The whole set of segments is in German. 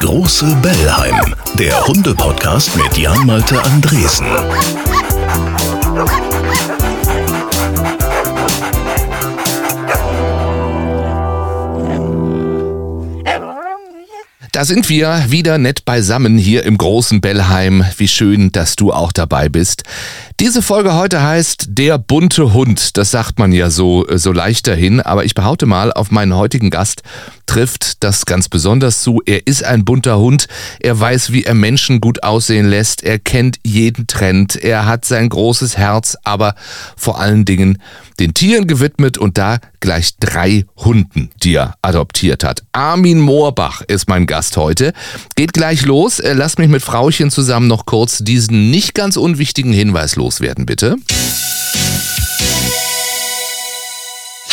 Große Bellheim, der Hunde-Podcast mit Jan-Malte Andresen. Da sind wir wieder nett beisammen hier im großen Bellheim. Wie schön, dass du auch dabei bist. Diese Folge heute heißt Der bunte Hund. Das sagt man ja so, so leicht dahin, aber ich behaupte mal, auf meinen heutigen Gast trifft das ganz besonders zu. Er ist ein bunter Hund. Er weiß, wie er Menschen gut aussehen lässt. Er kennt jeden Trend. Er hat sein großes Herz, aber vor allen Dingen den Tieren gewidmet und da gleich drei Hunden, die er adoptiert hat. Armin Moorbach ist mein Gast heute. Geht gleich los. Äh, Lass mich mit Frauchen zusammen noch kurz diesen nicht ganz unwichtigen Hinweis loswerden, bitte.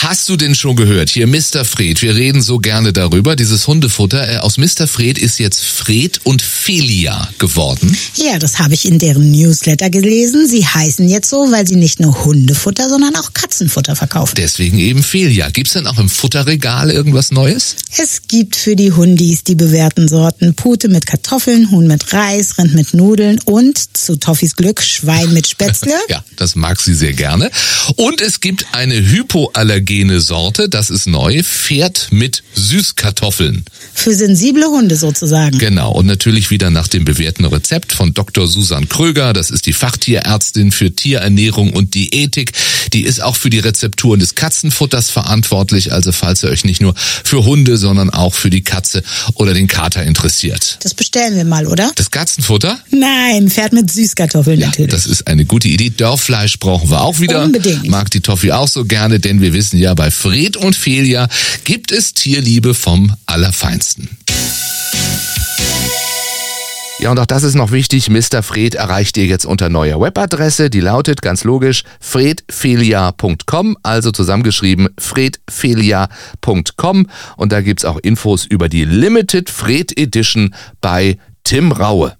Hast du denn schon gehört? Hier Mr. Fred. Wir reden so gerne darüber. Dieses Hundefutter äh, aus Mr. Fred ist jetzt Fred und Felia geworden. Ja, das habe ich in deren Newsletter gelesen. Sie heißen jetzt so, weil sie nicht nur Hundefutter, sondern auch Katzenfutter verkaufen. Deswegen eben Felia. Gibt's denn auch im Futterregal irgendwas Neues? Es gibt für die Hundis die bewährten Sorten Pute mit Kartoffeln, Huhn mit Reis, Rind mit Nudeln und zu Toffis Glück Schwein mit Spätzle. ja, das mag sie sehr gerne. Und es gibt eine Hypoallergie allergene Sorte, das ist neu, Pferd mit Süßkartoffeln. Für sensible Hunde sozusagen. Genau, und natürlich wieder nach dem bewährten Rezept von Dr. Susan Kröger, das ist die Fachtierärztin für Tierernährung und Diätik. Die ist auch für die Rezepturen des Katzenfutters verantwortlich, also falls ihr euch nicht nur für Hunde, sondern auch für die Katze oder den Kater interessiert. Das bestellen wir mal, oder? Das Katzenfutter? Nein, Pferd mit Süßkartoffeln ja, natürlich. Das ist eine gute Idee. Dörrfleisch brauchen wir auch wieder. Unbedingt. Mag die Toffi auch so gerne, denn wir wissen ja, bei Fred und Felia gibt es Tierliebe vom Allerfeinsten. Ja, und auch das ist noch wichtig. Mr. Fred erreicht ihr jetzt unter neuer Webadresse. Die lautet ganz logisch fredfelia.com, also zusammengeschrieben fredfelia.com. Und da gibt's auch Infos über die Limited Fred Edition bei Tim Raue.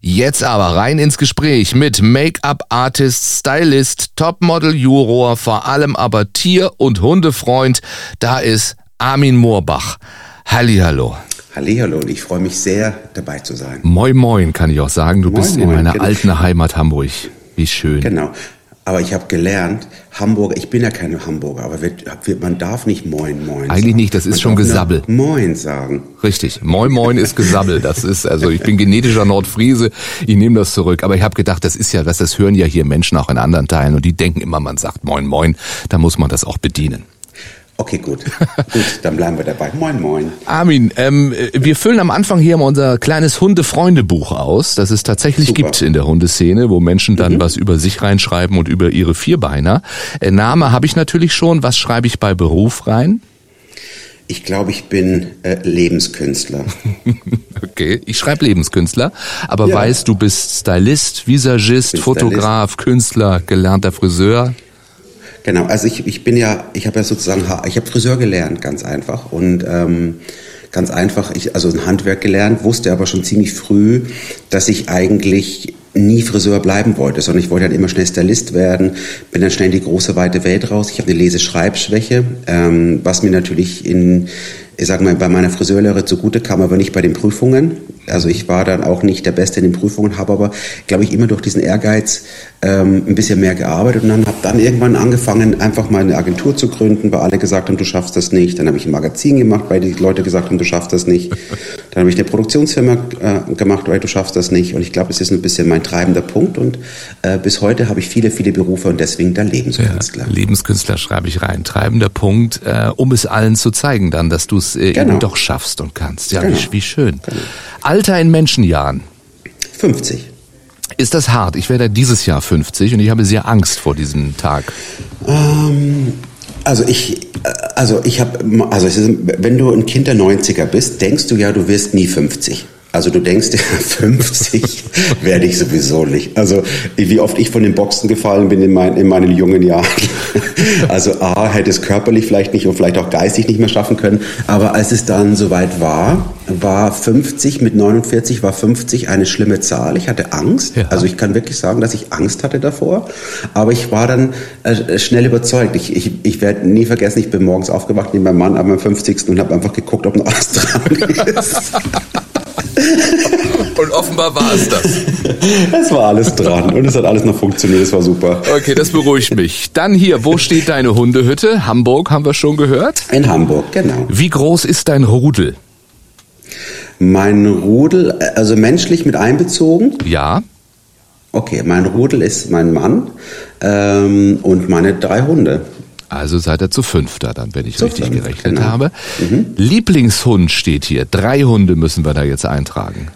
Jetzt aber rein ins Gespräch mit Make-up-Artist, Stylist, Topmodel-Juror, vor allem aber Tier- und Hundefreund. Da ist Armin Moorbach. Hallihallo. Hallihallo und ich freue mich sehr, dabei zu sein. Moin Moin kann ich auch sagen. Du Moin, bist in moin, meiner genau. alten Heimat Hamburg. Wie schön. Genau. Aber ich habe gelernt, Hamburger, ich bin ja keine Hamburger, aber wir, wir, man darf nicht Moin Moin Eigentlich sagen. nicht, das ist man schon Gesabbel. Moin sagen. Richtig. Moin Moin ist Gesabbel. Das ist, also ich bin genetischer Nordfriese. Ich nehme das zurück. Aber ich habe gedacht, das ist ja, was das hören ja hier Menschen auch in anderen Teilen und die denken immer, man sagt Moin Moin. Da muss man das auch bedienen. Okay, gut. gut, dann bleiben wir dabei. Moin Moin. Armin, ähm, wir füllen am Anfang hier mal unser kleines Hunde-Freunde-Buch aus, das es tatsächlich Super. gibt in der Hundeszene, wo Menschen dann was über sich reinschreiben und über ihre Vierbeiner. Äh, Name habe ich natürlich schon. Was schreibe ich bei Beruf rein? Ich glaube, ich bin äh, Lebenskünstler. Okay, ich schreibe Lebenskünstler, aber Ja. weiß, du bist Stylist, Visagist, Fotograf, Künstler, gelernter Friseur. Genau, also ich, ich bin ja, ich habe ja sozusagen, ich habe Friseur gelernt, ganz einfach. Und ähm, ganz einfach, ich, also ein Handwerk gelernt, wusste aber schon ziemlich früh, dass ich eigentlich nie Friseur bleiben wollte, sondern ich wollte dann immer schnell Stylist werden, bin dann schnell in die große weite Welt raus. Ich habe eine Leseschreibschwäche, ähm, was mir natürlich in ich sag mal, bei meiner Friseurlehre zugute kam, aber nicht bei den Prüfungen. Also ich war dann auch nicht der Beste in den Prüfungen, habe aber, glaube ich, immer durch diesen Ehrgeiz ähm, ein bisschen mehr gearbeitet und dann habe dann irgendwann angefangen, einfach mal eine Agentur zu gründen, weil alle gesagt haben, du schaffst das nicht. Dann habe ich ein Magazin gemacht, weil die Leute gesagt haben, du schaffst das nicht. Dann habe ich eine Produktionsfirma äh, gemacht, weil du schaffst das nicht. Und ich glaube, es ist ein bisschen mein treibender Punkt und äh, bis heute habe ich viele, viele Berufe und deswegen der Lebenskünstler. Lebenskünstler schreibe ich rein. Treibender Punkt, äh, um es allen zu zeigen dann, dass du es äh, Genau. eben doch schaffst und kannst. Ja, Genau. wie, wie schön. Alter in Menschenjahren. 50. Ist das hart? Ich werde dieses Jahr 50 und ich habe sehr Angst vor diesem Tag. Ähm, also ich, äh, also ich habe, also ist, wenn du ein Kind der 90er bist, denkst du ja, du wirst nie 50. Also du denkst dir, 50 werde ich sowieso nicht. Also wie oft ich von den Boxen gefallen bin in, mein, in meinen jungen Jahren. Also A, hätte es körperlich vielleicht nicht und vielleicht auch geistig nicht mehr schaffen können. Aber als es dann soweit war, war 50 mit 49 war 50 eine schlimme Zahl. Ich hatte Angst. Ja. Also ich kann wirklich sagen, dass ich Angst hatte davor. Aber ich war dann äh, schnell überzeugt. Ich, ich, ich werde nie vergessen, ich bin morgens aufgewacht neben meinem Mann am 50. und habe einfach geguckt, ob noch alles dran ist. Und offenbar war es das. Es war alles dran und es hat alles noch funktioniert, es war super. Okay, das beruhigt mich. Dann hier, wo steht deine Hundehütte? Hamburg haben wir schon gehört? In Hamburg, genau. Wie groß ist dein Rudel? Mein Rudel, also menschlich mit einbezogen? Ja. Okay, mein Rudel ist mein Mann ähm, und meine drei Hunde. Also seid ihr zu fünfter dann, wenn ich zu richtig fünf, gerechnet genau. habe. Mhm. Lieblingshund steht hier. Drei Hunde müssen wir da jetzt eintragen.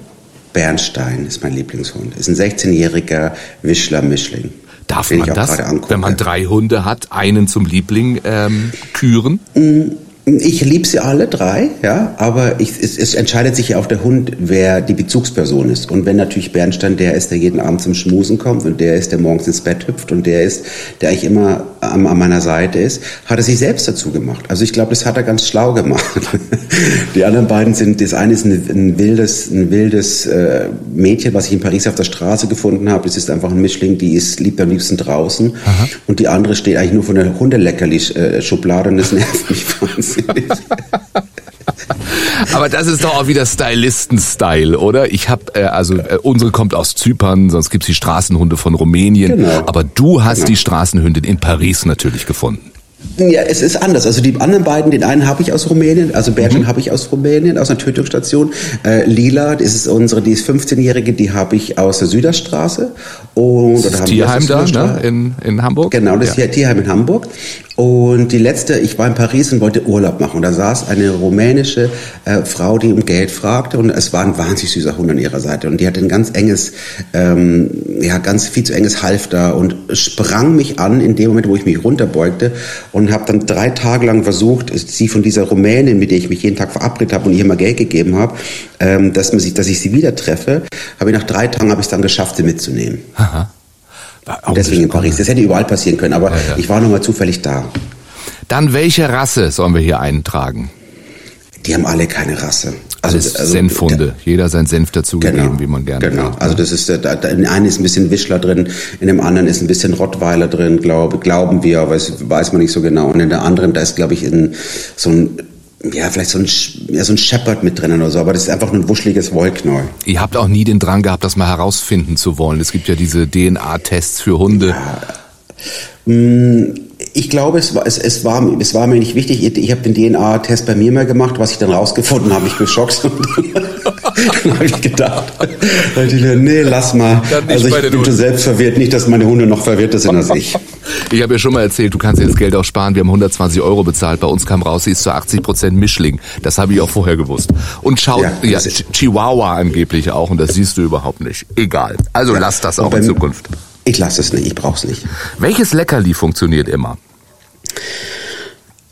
Bernstein ist mein Lieblingshund. Ist ein 16-jähriger Wischler-Mischling. Darf man das, wenn man drei Hunde hat, einen zum Liebling ähm, küren? Mhm. Ich liebe sie alle drei, ja, aber ich, es, es, entscheidet sich ja auf der Hund, wer die Bezugsperson ist. Und wenn natürlich Bernstein der ist, der jeden Abend zum Schmusen kommt und der ist, der morgens ins Bett hüpft und der ist, der eigentlich immer an, an meiner Seite ist, hat er sich selbst dazu gemacht. Also ich glaube, das hat er ganz schlau gemacht. die anderen beiden sind, das eine ist ein, ein wildes, ein wildes äh, Mädchen, was ich in Paris auf der Straße gefunden habe. Das ist einfach ein Mischling, die ist, liebt am liebsten draußen. Aha. Und die andere steht eigentlich nur von der Hundeleckerli-Schublade und das nervt mich wahnsinnig. Aber das ist doch auch wieder Stylisten-Style, oder? Ich habe, äh, also äh, unsere kommt aus Zypern, sonst gibt's die Straßenhunde von Rumänien. Genau. Aber du hast genau. die Straßenhündin in Paris natürlich gefunden. Ja, es ist anders. Also die anderen beiden, den einen habe ich aus Rumänien, also Bertin mhm. habe ich aus Rumänien, aus einer Tötungsstation. Äh, Lila, das ist unsere, die ist 15-jährige, die habe ich aus der Süderstraße. Und, das ist Tierheim da, ne? in, in Hamburg? Genau, das ja. ist Tierheim in Hamburg. Und die letzte, ich war in Paris und wollte Urlaub machen. Und da saß eine rumänische äh, Frau, die um Geld fragte. Und es war ein wahnsinnig süßer Hund an ihrer Seite. Und die hatte ein ganz enges, ähm, ja, ganz viel zu enges Halfter und sprang mich an in dem Moment, wo ich mich runterbeugte. Und habe dann drei Tage lang versucht, sie von dieser Rumänin, mit der ich mich jeden Tag verabredet habe und ihr immer Geld gegeben habe, ähm, dass, man sich, dass ich sie wieder treffe. Habe ich nach drei Tagen habe ich es dann geschafft, sie mitzunehmen. Aha. Und deswegen in Paris. Das hätte überall passieren können, aber ja, ja. ich war nur mal zufällig da. Dann welche Rasse sollen wir hier eintragen? Die haben alle keine Rasse. Also, also Senfhunde. Jeder sein Senf dazugegeben, genau, wie man gerne Genau. Will. Also das ist, da, da, in einem ist ein bisschen Wischler drin, in dem anderen ist ein bisschen Rottweiler drin, glaube, glauben wir, aber es weiß man nicht so genau. Und in der anderen, da ist, glaube ich, in, so ein ja, vielleicht so ein, ja, so ein Shepherd mit drinnen oder so, aber das ist einfach nur ein wuscheliges Wollknäuel. Ihr habt auch nie den Drang gehabt, das mal herausfinden zu wollen. Es gibt ja diese DNA-Tests für Hunde. Ja. Mm, ich glaube, es war, es, es, war, es war mir nicht wichtig. Ich, ich habe den DNA-Test bei mir mal gemacht. Was ich dann rausgefunden habe, ich geschockt. dann habe ich gedacht, nee, lass mal. Also ich bin schon selbst verwirrt. Nicht, dass meine Hunde noch verwirrter sind als ich. Ich habe ja schon mal erzählt, du kannst jetzt Geld auch sparen. Wir haben 120 Euro bezahlt. Bei uns kam raus, sie ist zu 80 Prozent Mischling. Das habe ich auch vorher gewusst. Und schau, ja, ja Chihuahua angeblich auch. Und das siehst du überhaupt nicht. Egal. Also ja, lass das auch in Zukunft. Ich lasse es nicht, ich brauche es nicht. Welches Leckerli funktioniert immer?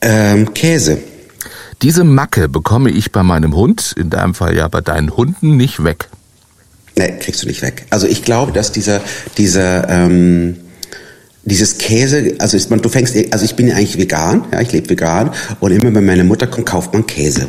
Ähm, Käse. Diese Macke bekomme ich bei meinem Hund, in deinem Fall ja bei deinen Hunden, nicht weg. Nee, kriegst du nicht weg. Also ich glaube, dass dieser, dieser, ähm, dieses Käse, also ist man, du fängst, also ich bin ja eigentlich vegan, ja, ich lebe vegan und immer wenn meine Mutter kommt, kauft man Käse.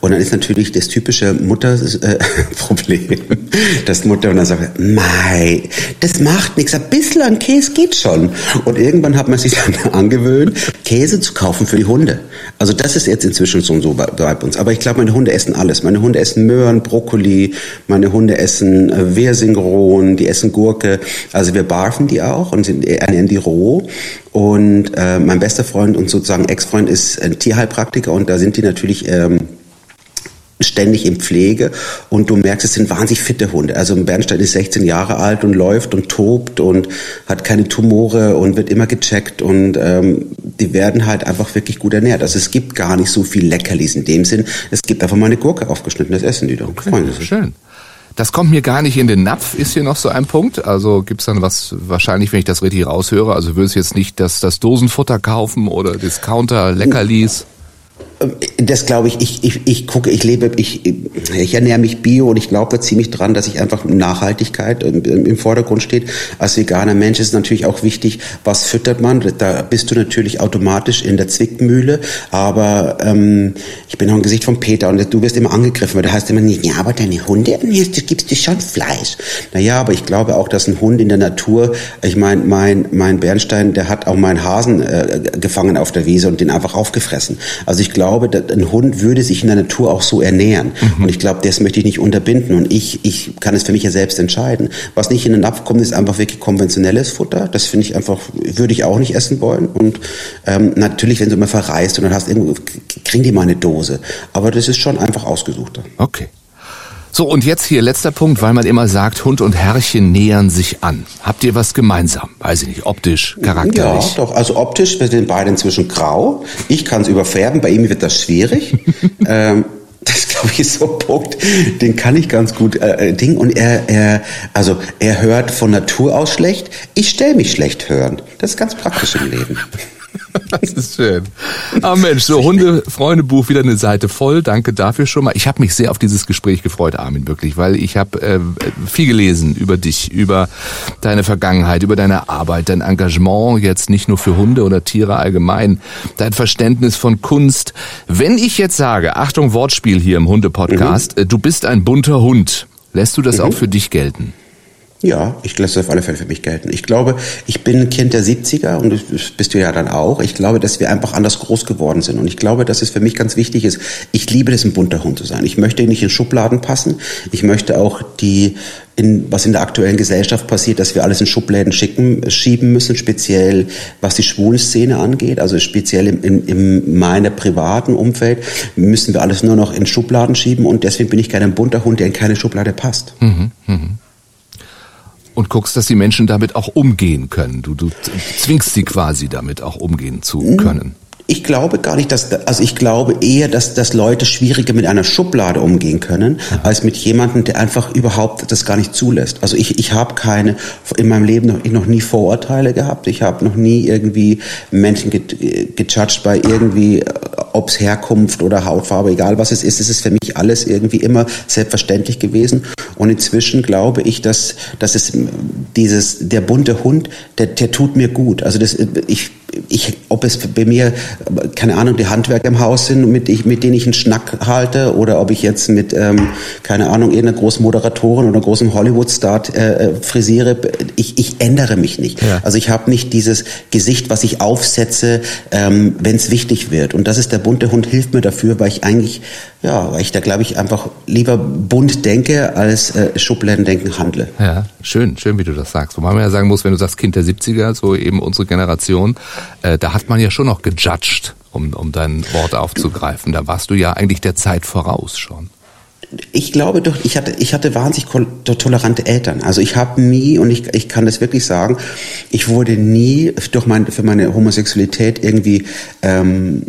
Und dann ist natürlich das typische Mutterproblem, äh, dass Mutter und dann sagt, mei, das macht nichts, ein bisschen an Käse geht schon. Und irgendwann hat man sich dann angewöhnt, Käse zu kaufen für die Hunde. Also das ist jetzt inzwischen so, so bei, bei uns. Aber ich glaube, meine Hunde essen alles. Meine Hunde essen Möhren, Brokkoli, meine Hunde essen äh, Wehrsingron, die essen Gurke. Also wir barfen die auch und sind, ernähren die roh. Und äh, mein bester Freund und sozusagen Ex-Freund ist ein Tierheilpraktiker und da sind die natürlich ähm, ständig in Pflege und du merkst, es sind wahnsinnig fitte Hunde. Also Bernstein ist 16 Jahre alt und läuft und tobt und hat keine Tumore und wird immer gecheckt und ähm, die werden halt einfach wirklich gut ernährt. Also es gibt gar nicht so viel Leckerlis in dem Sinn. Es gibt einfach mal eine Gurke aufgeschnitten, das essen die doch. Okay, Freuen sich. Schön. Das kommt mir gar nicht in den Napf, ist hier noch so ein Punkt. Also gibt's dann was, wahrscheinlich, wenn ich das richtig raushöre, also würdest jetzt nicht das, das Dosenfutter kaufen oder Discounter, Leckerlis? Das glaube ich, ich, ich, ich gucke, ich lebe, ich, ich ernähre mich bio und ich glaube ziemlich dran, dass ich einfach Nachhaltigkeit im Vordergrund steht. Als veganer Mensch ist natürlich auch wichtig, was füttert man. Da bist du natürlich automatisch in der Zwickmühle, aber ähm, ich bin auch im Gesicht von Peter und du wirst immer angegriffen, weil da heißt immer ja, aber deine Hunde, du gibst dir schon Fleisch. Naja, aber ich glaube auch, dass ein Hund in der Natur, ich meine, mein, mein Bernstein, der hat auch meinen Hasen äh, gefangen auf der Wiese und den einfach aufgefressen. Also ich glaube, ein Hund würde sich in der Natur auch so ernähren. Mhm. Und ich glaube, das möchte ich nicht unterbinden. Und ich, ich kann es für mich ja selbst entscheiden. Was nicht in den Napf kommt, ist einfach wirklich konventionelles Futter. Das finde ich einfach, würde ich auch nicht essen wollen. Und ähm, natürlich, wenn du mal verreist und dann hast irgendwo, kriegen die mal eine Dose. Aber das ist schon einfach ausgesuchter. Okay. So, und jetzt hier letzter Punkt, weil man immer sagt, Hund und Herrchen nähern sich an. Habt ihr was gemeinsam? Weiß ich nicht, optisch, charakterlich? Ja, doch. Also optisch, wir sind beide inzwischen grau. Ich kann es überfärben, bei ihm wird das schwierig. ähm, das glaube ich ist so ein Punkt, den kann ich ganz gut äh, äh, Ding und er er also er hört von Natur aus schlecht. Ich stelle mich schlecht hören. Das ist ganz praktisch im Leben. Das ist schön. Ah Mensch, so Hunde-Freunde-Buch wieder eine Seite voll. Danke dafür schon mal. Ich habe mich sehr auf dieses Gespräch gefreut, Armin, wirklich, weil ich habe äh, viel gelesen über dich, über deine Vergangenheit, über deine Arbeit, dein Engagement jetzt nicht nur für Hunde oder Tiere allgemein, dein Verständnis von Kunst. Wenn ich jetzt sage, Achtung Wortspiel hier im Hunde-Podcast, mhm. Äh, du bist ein bunter Hund, lässt du das mhm. auch für dich gelten? Ja, ich lasse das auf alle Fälle für mich gelten. Ich glaube, ich bin ein Kind der 70er und das bist du ja dann auch. Ich glaube, dass wir einfach anders groß geworden sind. Und ich glaube, dass es für mich ganz wichtig ist, ich liebe es, ein bunter Hund zu sein. Ich möchte nicht in Schubladen passen. Ich möchte auch die, in, was in der aktuellen Gesellschaft passiert, dass wir alles in Schubläden schicken, schieben müssen, speziell was die Schwulenszene angeht, also speziell im, in, in meiner privaten Umfeld, müssen wir alles nur noch in Schubladen schieben und deswegen bin ich gerne ein bunter Hund, der in keine Schublade passt. Mhm, mh und guckst, dass die Menschen damit auch umgehen können. Du, du zwingst sie quasi damit auch umgehen zu mhm. können. Ich glaube gar nicht, dass, also ich glaube eher, dass, dass Leute schwieriger mit einer Schublade umgehen können, mhm. als mit jemandem, der einfach überhaupt das gar nicht zulässt. Also ich, ich habe keine, in meinem Leben noch, ich noch nie Vorurteile gehabt. Ich habe noch nie irgendwie Menschen gejudged bei irgendwie, ob's Herkunft oder Hautfarbe, egal was es ist. Es ist für mich alles irgendwie immer selbstverständlich gewesen. Und inzwischen glaube ich, dass, dass es dieses, der bunte Hund, der, der tut mir gut. Also das, ich, ich, ob es bei mir, keine Ahnung, die Handwerker im Haus sind, mit, ich, mit denen ich einen Schnack halte, oder ob ich jetzt mit, ähm, keine Ahnung, irgendeiner großen Moderatorin oder großen Hollywood-Star äh, äh, frisiere, ich, ich ändere mich nicht. Ja. Also ich habe nicht dieses Gesicht, was ich aufsetze, ähm, wenn es wichtig wird. Und das ist der bunte Hund, hilft mir dafür, weil ich eigentlich, ja, weil ich da glaube ich einfach lieber bunt denke, als äh, Schubladendenken handle. Ja, schön, schön, wie du das sagst. Wobei man ja sagen muss, wenn du sagst Kind der 70er, so eben unsere Generation, äh, da hat man ja schon noch gejudged, um, um dein Wort aufzugreifen. Da warst du ja eigentlich der Zeit voraus schon. Ich glaube doch, ich hatte, ich hatte wahnsinnig tolerante Eltern. Also ich habe nie, und ich, ich kann das wirklich sagen, ich wurde nie durch mein, für meine Homosexualität irgendwie ähm,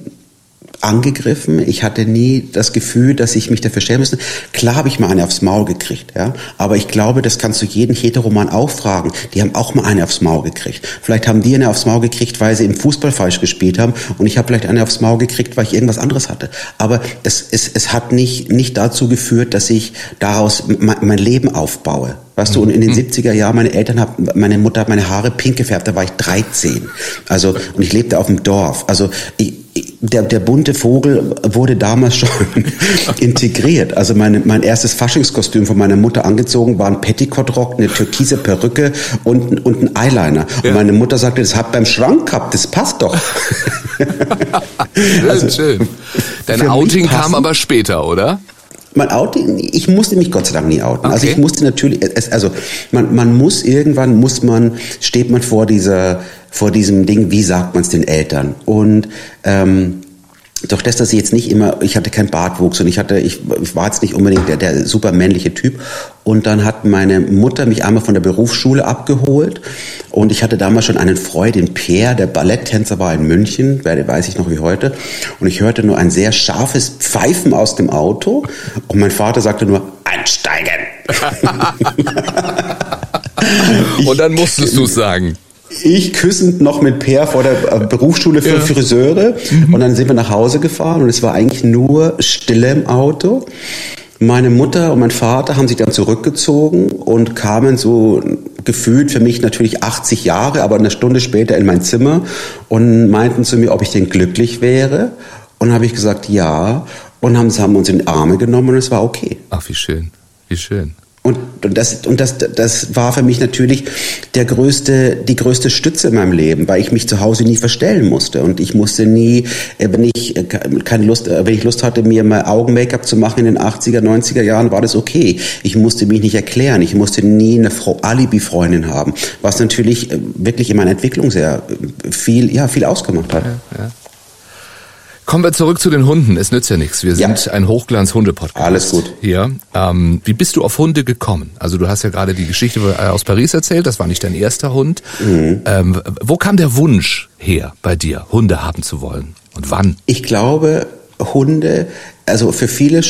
angegriffen. Ich hatte nie das Gefühl, dass ich mich dafür stellen müsste. Klar habe ich mal eine aufs Maul gekriegt, ja. Aber ich glaube, das kannst du jeden Heteroman auch fragen. Die haben auch mal eine aufs Maul gekriegt. Vielleicht haben die eine aufs Maul gekriegt, weil sie im Fußball falsch gespielt haben. Und ich habe vielleicht eine aufs Maul gekriegt, weil ich irgendwas anderes hatte. Aber es, es, es hat nicht, nicht dazu geführt, dass ich daraus mein Leben aufbaue. Weißt du, und in den 70er mhm. Jahren, meine Eltern haben, meine Mutter hat meine Haare pink gefärbt, da war ich 13. Also, und ich lebte auf dem Dorf. Also, ich, der, der bunte Vogel wurde damals schon integriert. Also meine, mein erstes Faschingskostüm von meiner Mutter angezogen war ein Petticoat-Rock, eine türkise Perücke und, und ein Eyeliner. Ja. Und meine Mutter sagte, das hat beim Schrank gehabt, das passt doch. schön, also, schön. Dein Outing kam aber später, oder? Mein Outing, ich musste mich Gott sei Dank nie outen. Also okay. Also ich musste natürlich, also man, man muss irgendwann, muss man, steht man vor dieser, vor diesem Ding, wie sagt man es den Eltern? Und ähm, doch das, dass ich jetzt nicht immer, ich hatte keinen Bartwuchs und ich hatte, ich, ich war jetzt nicht unbedingt der, der super männliche Typ. Und dann hat meine Mutter mich einmal von der Berufsschule abgeholt und ich hatte damals schon einen Freund, den Peer, der Balletttänzer war in München, weiß ich noch wie heute. Und ich hörte nur ein sehr scharfes Pfeifen aus dem Auto und mein Vater sagte nur, einsteigen. und dann musstest du sagen. Ich küssend noch mit Per vor der äh, Berufsschule für ja. Friseure. Mhm. Und dann sind wir nach Hause gefahren und es war eigentlich nur Stille im Auto. Meine Mutter und mein Vater haben sich dann zurückgezogen und kamen so gefühlt für mich natürlich 80 Jahre, aber eine Stunde später in mein Zimmer und meinten zu mir, ob ich denn glücklich wäre. Und habe ich gesagt, ja. Und haben, haben uns in die Arme genommen und es war okay. Ach, wie schön, wie schön. Und, und, das, und das, das war für mich natürlich der größte, die größte Stütze in meinem Leben, weil ich mich zu Hause nie verstellen musste. Und ich musste nie, äh, wenn ich äh, keine Lust, äh, wenn ich Lust hatte, mir mal Augen-Make-up zu machen in den 80er, 90er Jahren, war das okay. Ich musste mich nicht erklären. Ich musste nie eine Alibi-Freundin haben, was natürlich wirklich in meiner Entwicklung sehr viel, ja, viel ausgemacht hat. Ja, ja. Kommen wir zurück zu den Hunden. Es nützt ja nichts. Wir sind ja. ein Hochglanz-Hunde-Podcast. Alles gut. Hier. Ähm, wie bist du auf Hunde gekommen? Also du hast ja gerade die Geschichte äh, aus Paris erzählt. Das war nicht dein erster Hund. Mhm. Ähm, wo kam der Wunsch her bei dir, Hunde haben zu wollen? Und wann? Ich glaube, Hunde also für viele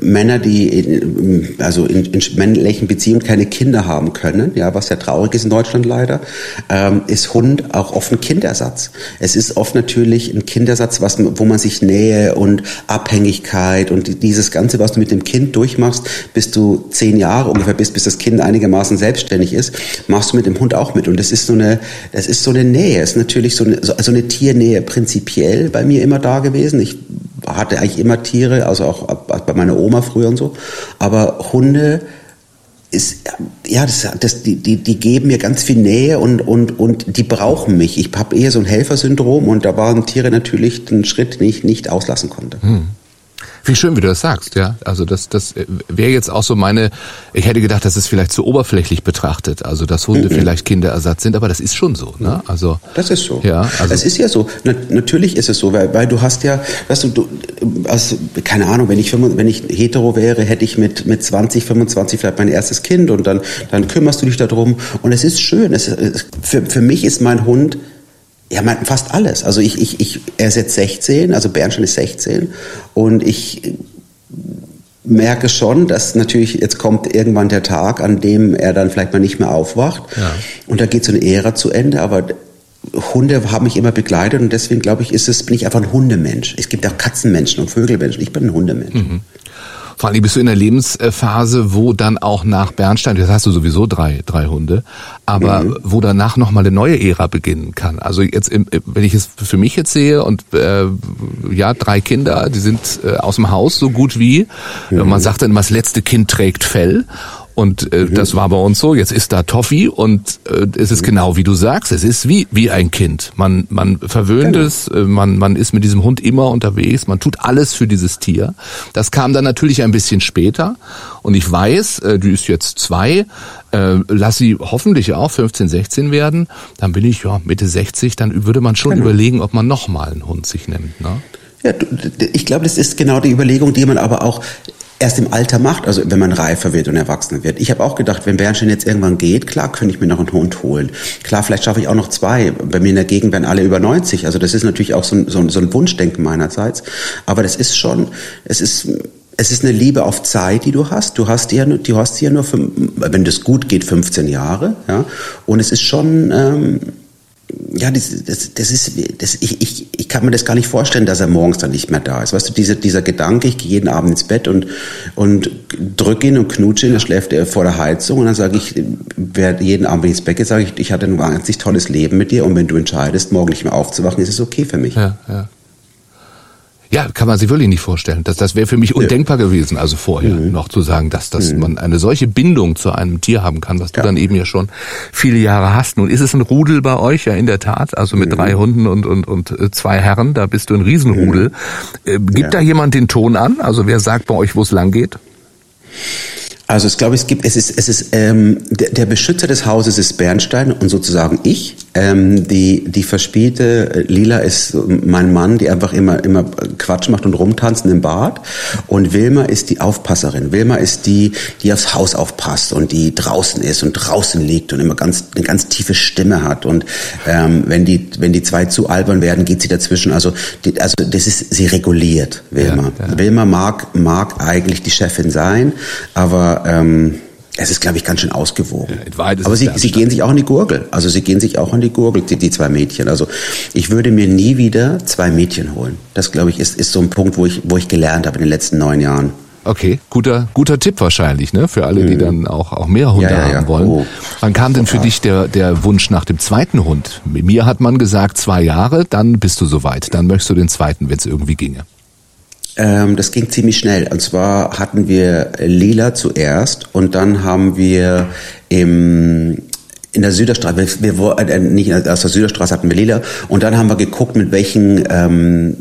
Männer, die in, also in, in männlichen Beziehungen keine Kinder haben können, ja, was ja traurig ist in Deutschland leider, ähm, ist Hund auch oft ein Kindersatz. Es ist oft natürlich ein Kindersatz, was, wo man sich Nähe und Abhängigkeit und dieses Ganze, was du mit dem Kind durchmachst, bis du zehn Jahre ungefähr bist, bis das Kind einigermaßen selbstständig ist, machst du mit dem Hund auch mit. Und das ist so eine, das ist so eine Nähe, ist natürlich so eine, so, eine Tiernähe prinzipiell bei mir immer da gewesen. Ich hatte eigentlich immer Tiere, also auch bei meiner Oma früher und so. Aber Hunde ist, ja, das, das, die, die, die geben mir ganz viel Nähe und, und, und die brauchen mich. Ich habe eher so ein Helfersyndrom und da waren Tiere natürlich ein Schritt, den ich nicht auslassen konnte. Hm. Wie schön, wie du das sagst, ja. Also das, das wäre jetzt auch so meine, ich hätte gedacht, das ist vielleicht zu oberflächlich betrachtet, also dass Hunde mhm. vielleicht Kinderersatz sind, aber das ist schon so, ne? Also das ist so. Ja, also es ist ja so. Na, natürlich ist es so, weil, weil du hast ja, weißt du, du also, keine Ahnung, wenn ich wenn ich hetero wäre, hätte ich mit mit 20, 25 vielleicht mein erstes Kind und dann dann kümmerst du dich darum und es ist schön. Es, für für mich ist mein Hund ja, man, fast alles. Also ich, ich, ich, er ist jetzt 16, also Bernstein ist 16 und ich merke schon, dass natürlich jetzt kommt irgendwann der Tag, an dem er dann vielleicht mal nicht mehr aufwacht ja. und da geht so eine Ära zu Ende, aber Hunde haben mich immer begleitet und deswegen glaube ich, ist es, bin ich einfach ein Hundemensch. Es gibt auch Katzenmenschen und Vögelmenschen. Ich bin ein Hundemensch. Mhm. Vor allem bist du in der Lebensphase, wo dann auch nach Bernstein, jetzt hast du sowieso drei, drei Hunde, aber mhm. wo danach nochmal eine neue Ära beginnen kann. Also jetzt, wenn ich es für mich jetzt sehe und äh, ja, drei Kinder, die sind äh, aus dem Haus so gut wie. Mhm. Man sagt dann immer, das letzte Kind trägt Fell. Und äh, mhm. das war bei uns so. Jetzt ist da Toffee und äh, es ist mhm. genau wie du sagst. Es ist wie wie ein Kind. Man man verwöhnt genau. es. Äh, man man ist mit diesem Hund immer unterwegs. Man tut alles für dieses Tier. Das kam dann natürlich ein bisschen später. Und ich weiß, äh, du ist jetzt zwei. Äh, lass sie hoffentlich auch 15, 16 werden. Dann bin ich ja Mitte 60. Dann würde man schon genau. überlegen, ob man noch mal einen Hund sich nimmt. Ne? Ja, ich glaube, das ist genau die Überlegung, die man aber auch erst im Alter macht, also wenn man reifer wird und erwachsener wird. Ich habe auch gedacht, wenn Bernstein jetzt irgendwann geht, klar könnte ich mir noch einen Hund holen. Klar, vielleicht schaffe ich auch noch zwei. Bei mir in der Gegend werden alle über 90. Also das ist natürlich auch so ein, so ein, so ein Wunschdenken meinerseits. Aber das ist schon, es ist es ist eine Liebe auf Zeit, die du hast. Du hast ja, nur, du hast ja nur, wenn das gut geht, 15 Jahre, ja. Und es ist schon, ähm, ja, das, das, das ist, das, ich, ich, ich kann mir das gar nicht vorstellen, dass er morgens dann nicht mehr da ist. Weißt du, dieser, dieser Gedanke, ich gehe jeden Abend ins Bett und, und drücke ihn und knutsche ihn, dann schläft er vor der Heizung und dann sage ich, wer jeden Abend ins Bett geht, sage ich, ich hatte ein wahnsinnig tolles Leben mit dir und wenn du entscheidest, morgen nicht mehr aufzuwachen, ist es okay für mich. Ja, ja. Ja, kann man sich wirklich nicht vorstellen. Das, das wäre für mich undenkbar ja. gewesen, also vorher mhm. noch zu sagen, dass, dass mhm. man eine solche Bindung zu einem Tier haben kann, was du ja. dann eben ja schon viele Jahre hast. Nun ist es ein Rudel bei euch, ja in der Tat, also mit mhm. drei Hunden und, und, und äh, zwei Herren, da bist du ein Riesenrudel. Mhm. Äh, gibt ja. da jemand den Ton an? Also wer sagt bei euch, wo es lang geht? Also ich glaube, es gibt, es ist, es ist ähm, der, der Beschützer des Hauses ist Bernstein und sozusagen ich. Ähm, die die verspielte äh, Lila ist mein Mann, die einfach immer immer Quatsch macht und rumtanzen im Bad. Und Wilma ist die Aufpasserin. Wilma ist die, die aufs Haus aufpasst und die draußen ist und draußen liegt und immer ganz eine ganz tiefe Stimme hat. Und ähm, wenn die wenn die zwei zu albern werden, geht sie dazwischen. Also die, also das ist sie reguliert. Wilma. Ja, ja. Wilma mag mag eigentlich die Chefin sein, aber ähm, es ist, glaube ich, ganz schön ausgewogen. Ja, in Aber sie, sie gehen sich auch an die Gurgel. Also sie gehen sich auch an die Gurgel, die, die zwei Mädchen. Also ich würde mir nie wieder zwei Mädchen holen. Das, glaube ich, ist, ist so ein Punkt, wo ich, wo ich gelernt habe in den letzten neun Jahren. Okay, guter, guter Tipp wahrscheinlich, ne? Für alle, die dann auch, auch mehr Hunde Mhm. Ja, ja. haben wollen. Oh, Wann kam denn für dich der, der Wunsch nach dem zweiten Hund? Mir hat man gesagt, zwei Jahre, dann bist du soweit. Dann möchtest du den zweiten, wenn es irgendwie ginge. Ähm, das ging ziemlich schnell. Und zwar hatten wir Lila zuerst und dann haben wir im in der Süderstraße, wir, wir äh, nicht aus der Süderstraße hatten wir Lila und dann haben wir geguckt, mit welchen ähm,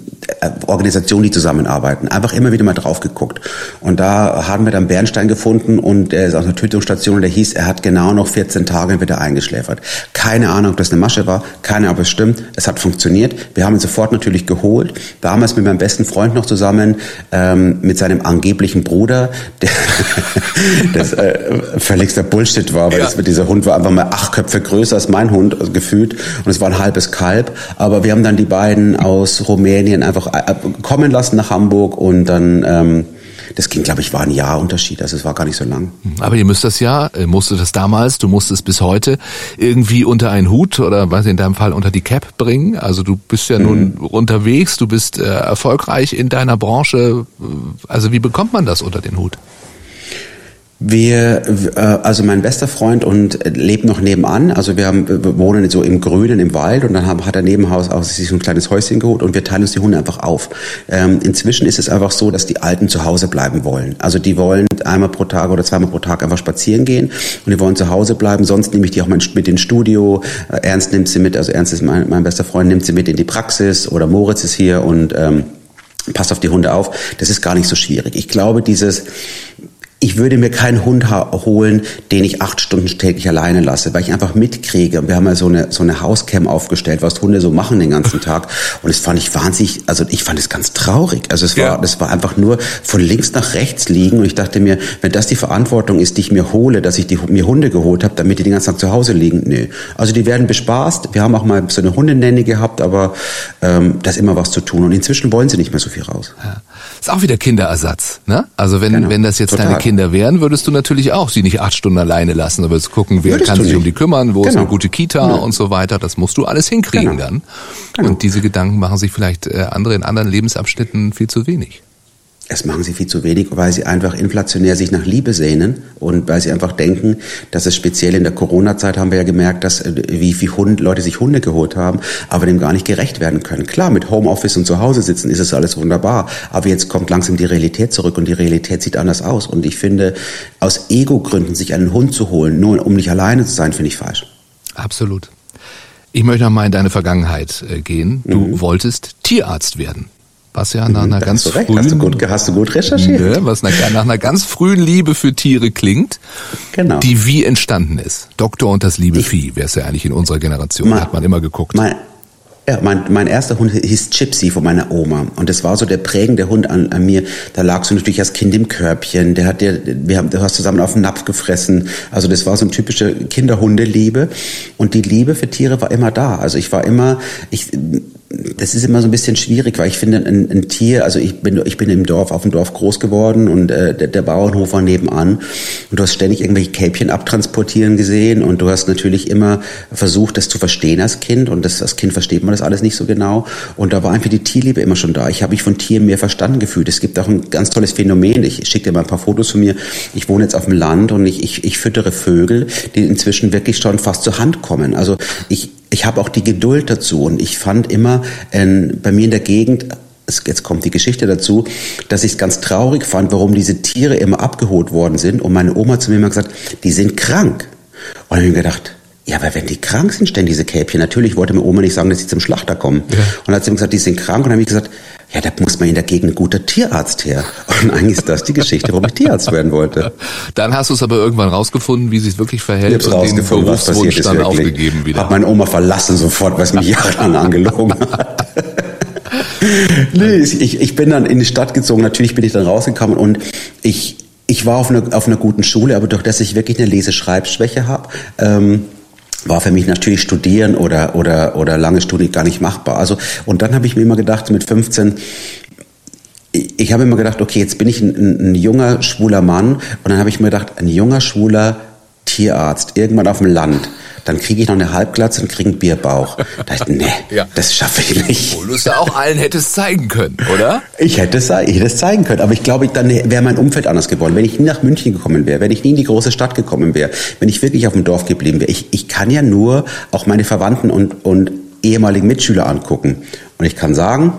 Organisationen die zusammenarbeiten. Einfach immer wieder mal drauf geguckt. Und da haben wir dann Bernstein gefunden und er ist aus einer Tötungsstation und der hieß, er hat genau noch 14 Tage wieder eingeschläfert. Keine Ahnung, ob das eine Masche war, keine Ahnung, ob es stimmt. Es hat funktioniert. Wir haben ihn sofort natürlich geholt. Damals mit meinem besten Freund noch zusammen, ähm, mit seinem angeblichen Bruder, der das äh, völligster Bullshit war, weil Ja. das, dieser Hund war einfach mal acht Köpfe größer als mein Hund also gefühlt und es war ein halbes Kalb. Aber wir haben dann die beiden aus Rumänien einfach äh, kommen lassen nach Hamburg und dann, ähm, das ging, glaube ich, war ein Jahr Unterschied, also es war gar nicht so lang. Aber ihr müsst das ja, äh, musstet das damals, du musstest bis heute irgendwie unter einen Hut oder was in deinem Fall unter die Cap bringen. Also du bist ja nun Mhm. unterwegs, du bist äh, erfolgreich in deiner Branche. Also wie bekommt man das unter den Hut? Wir, äh, also mein bester Freund und lebt noch nebenan. Also wir, haben, wir wohnen so im Grünen im Wald und dann haben, hat er Nebenhaus auch sich so ein kleines Häuschen geholt und wir teilen uns die Hunde einfach auf. Ähm, inzwischen ist es einfach so, dass die Alten zu Hause bleiben wollen. Also die wollen einmal pro Tag oder zweimal pro Tag einfach spazieren gehen und die wollen zu Hause bleiben. Sonst nehme ich die auch mit ins Studio. Äh, Ernst nimmt sie mit, also Ernst ist mein, mein bester Freund, nimmt sie mit in die Praxis oder Moritz ist hier und ähm, passt auf die Hunde auf. Das ist gar nicht so schwierig. Ich glaube, dieses ich würde mir keinen Hund holen, den ich acht Stunden täglich alleine lasse, weil ich einfach mitkriege. Und wir haben ja so eine, so eine Hauscam aufgestellt, was Hunde so machen den ganzen Tag. Und das fand ich wahnsinnig, also ich fand es ganz traurig. Also es war, Ja. das war einfach nur von links nach rechts liegen. Und ich dachte mir, wenn das die Verantwortung ist, die ich mir hole, dass ich die, mir Hunde geholt habe, damit die den ganzen Tag zu Hause liegen, nee. Also die werden bespaßt. Wir haben auch mal so eine Hundenenne gehabt, aber ähm, da ist immer was zu tun. Und inzwischen wollen sie nicht mehr so viel raus. Ja. Ist auch wieder Kinderersatz, ne? Also wenn, Genau. wenn das jetzt Total. deine Kinder wären, würdest du natürlich auch sie nicht acht Stunden alleine lassen, aber würdest gucken, wer Würdest kann sich um nicht. die kümmern, wo ist Genau. eine gute Kita Genau. und so weiter. Das musst du alles hinkriegen Genau. dann. Genau. Und diese Gedanken machen sich vielleicht äh, andere in anderen Lebensabschnitten viel zu wenig. Es machen sie viel zu wenig, weil sie einfach inflationär sich nach Liebe sehnen und weil sie einfach denken, dass es speziell in der Corona-Zeit haben wir ja gemerkt, dass äh, wie viel Hund, Leute sich Hunde geholt haben, aber dem gar nicht gerecht werden können. Klar, mit Homeoffice und zu Hause sitzen ist es alles wunderbar, aber jetzt kommt langsam die Realität zurück und die Realität sieht anders aus. Und ich finde, aus Ego-Gründen sich einen Hund zu holen, nur um nicht alleine zu sein, finde ich falsch. Absolut. Ich möchte noch mal in deine Vergangenheit äh, gehen. Du Mhm. wolltest Tierarzt werden. Was ja nach einer Da ganz hast du frühen, hast du gut, hast du gut recherchiert. Ne, was nach, nach einer ganz frühen Liebe für Tiere klingt, Genau. die wie entstanden ist. Doktor und das liebe Vieh wäre es ja eigentlich in unserer Generation, Mein- hat man immer geguckt. Mein, ja, mein, mein erster Hund hieß Gypsy von meiner Oma. Und das war so der prägende Hund an, an mir. Da lagst du natürlich als Kind im Körbchen. Der hat dir, wir haben, du hast zusammen auf den Napf gefressen. Also das war so eine typische Kinderhundeliebe. Und die Liebe für Tiere war immer da. Also ich war immer, ich, das ist immer so ein bisschen schwierig, weil ich finde, ein, ein Tier, also ich bin, ich bin im Dorf, auf dem Dorf groß geworden und äh, der, der Bauernhof war nebenan und du hast ständig irgendwelche Kälbchen abtransportieren gesehen und du hast natürlich immer versucht, das zu verstehen als Kind und das, als Kind versteht man das alles nicht so genau und da war einfach die Tierliebe immer schon da. Ich habe mich von Tieren mehr verstanden gefühlt. Es gibt auch ein ganz tolles Phänomen, ich schicke dir mal ein paar Fotos von mir. Ich wohne jetzt auf dem Land und ich, ich, ich füttere Vögel, die inzwischen wirklich schon fast zur Hand kommen. Also ich, ich habe auch die Geduld dazu und ich fand immer äh, bei mir in der Gegend, jetzt kommt die Geschichte dazu, dass ich es ganz traurig fand, warum diese Tiere immer abgeholt worden sind und meine Oma zu mir immer gesagt, die sind krank. Und dann habe ich mir gedacht, ja, aber wenn die krank sind, stellen diese Kälbchen. Natürlich wollte mir Oma nicht sagen, dass sie zum Schlachter kommen. Ja. Und dann hat sie mir gesagt, die sind krank. Und dann habe ich gesagt, ja, da muss man in der Gegend ein guter Tierarzt her. Und eigentlich ist das die Geschichte, warum ich Tierarzt werden wollte. Dann hast du es aber irgendwann rausgefunden, wie sich wirklich Ich verhält hab's und den rausgefunden, was passiert ist dann wirklich. aufgegeben wieder. Hab meine Oma verlassen sofort, weil es mich jahrelang angelogen hat. nee, ich, ich bin dann in die Stadt gezogen. Natürlich bin ich dann rausgekommen und ich, ich war auf einer, auf einer guten Schule, aber durch das ich wirklich eine Leseschreibschwäche habe, ähm, war für mich natürlich Studieren oder, oder, oder lange Studien gar nicht machbar. Also, und dann habe ich mir immer gedacht, mit 15, ich, habe immer gedacht, okay, jetzt bin ich ein, ein, ein junger, schwuler Mann. Und dann habe ich mir gedacht, ein junger, schwuler Tierarzt, irgendwann auf dem Land dann kriege ich noch eine Halbglatze und kriege einen Bierbauch. Da dachte ich, nee, ja. das schaffe ich nicht. Obwohl du es ja auch allen hättest zeigen können, oder? Ich hätte, es, ich hätte es zeigen können, aber ich glaube, dann wäre mein Umfeld anders geworden. Wenn ich nie nach München gekommen wäre, wenn ich nie in die große Stadt gekommen wäre, wenn ich wirklich auf dem Dorf geblieben wäre. Ich, ich kann ja nur auch meine Verwandten und, und ehemaligen Mitschüler angucken. Und ich kann sagen,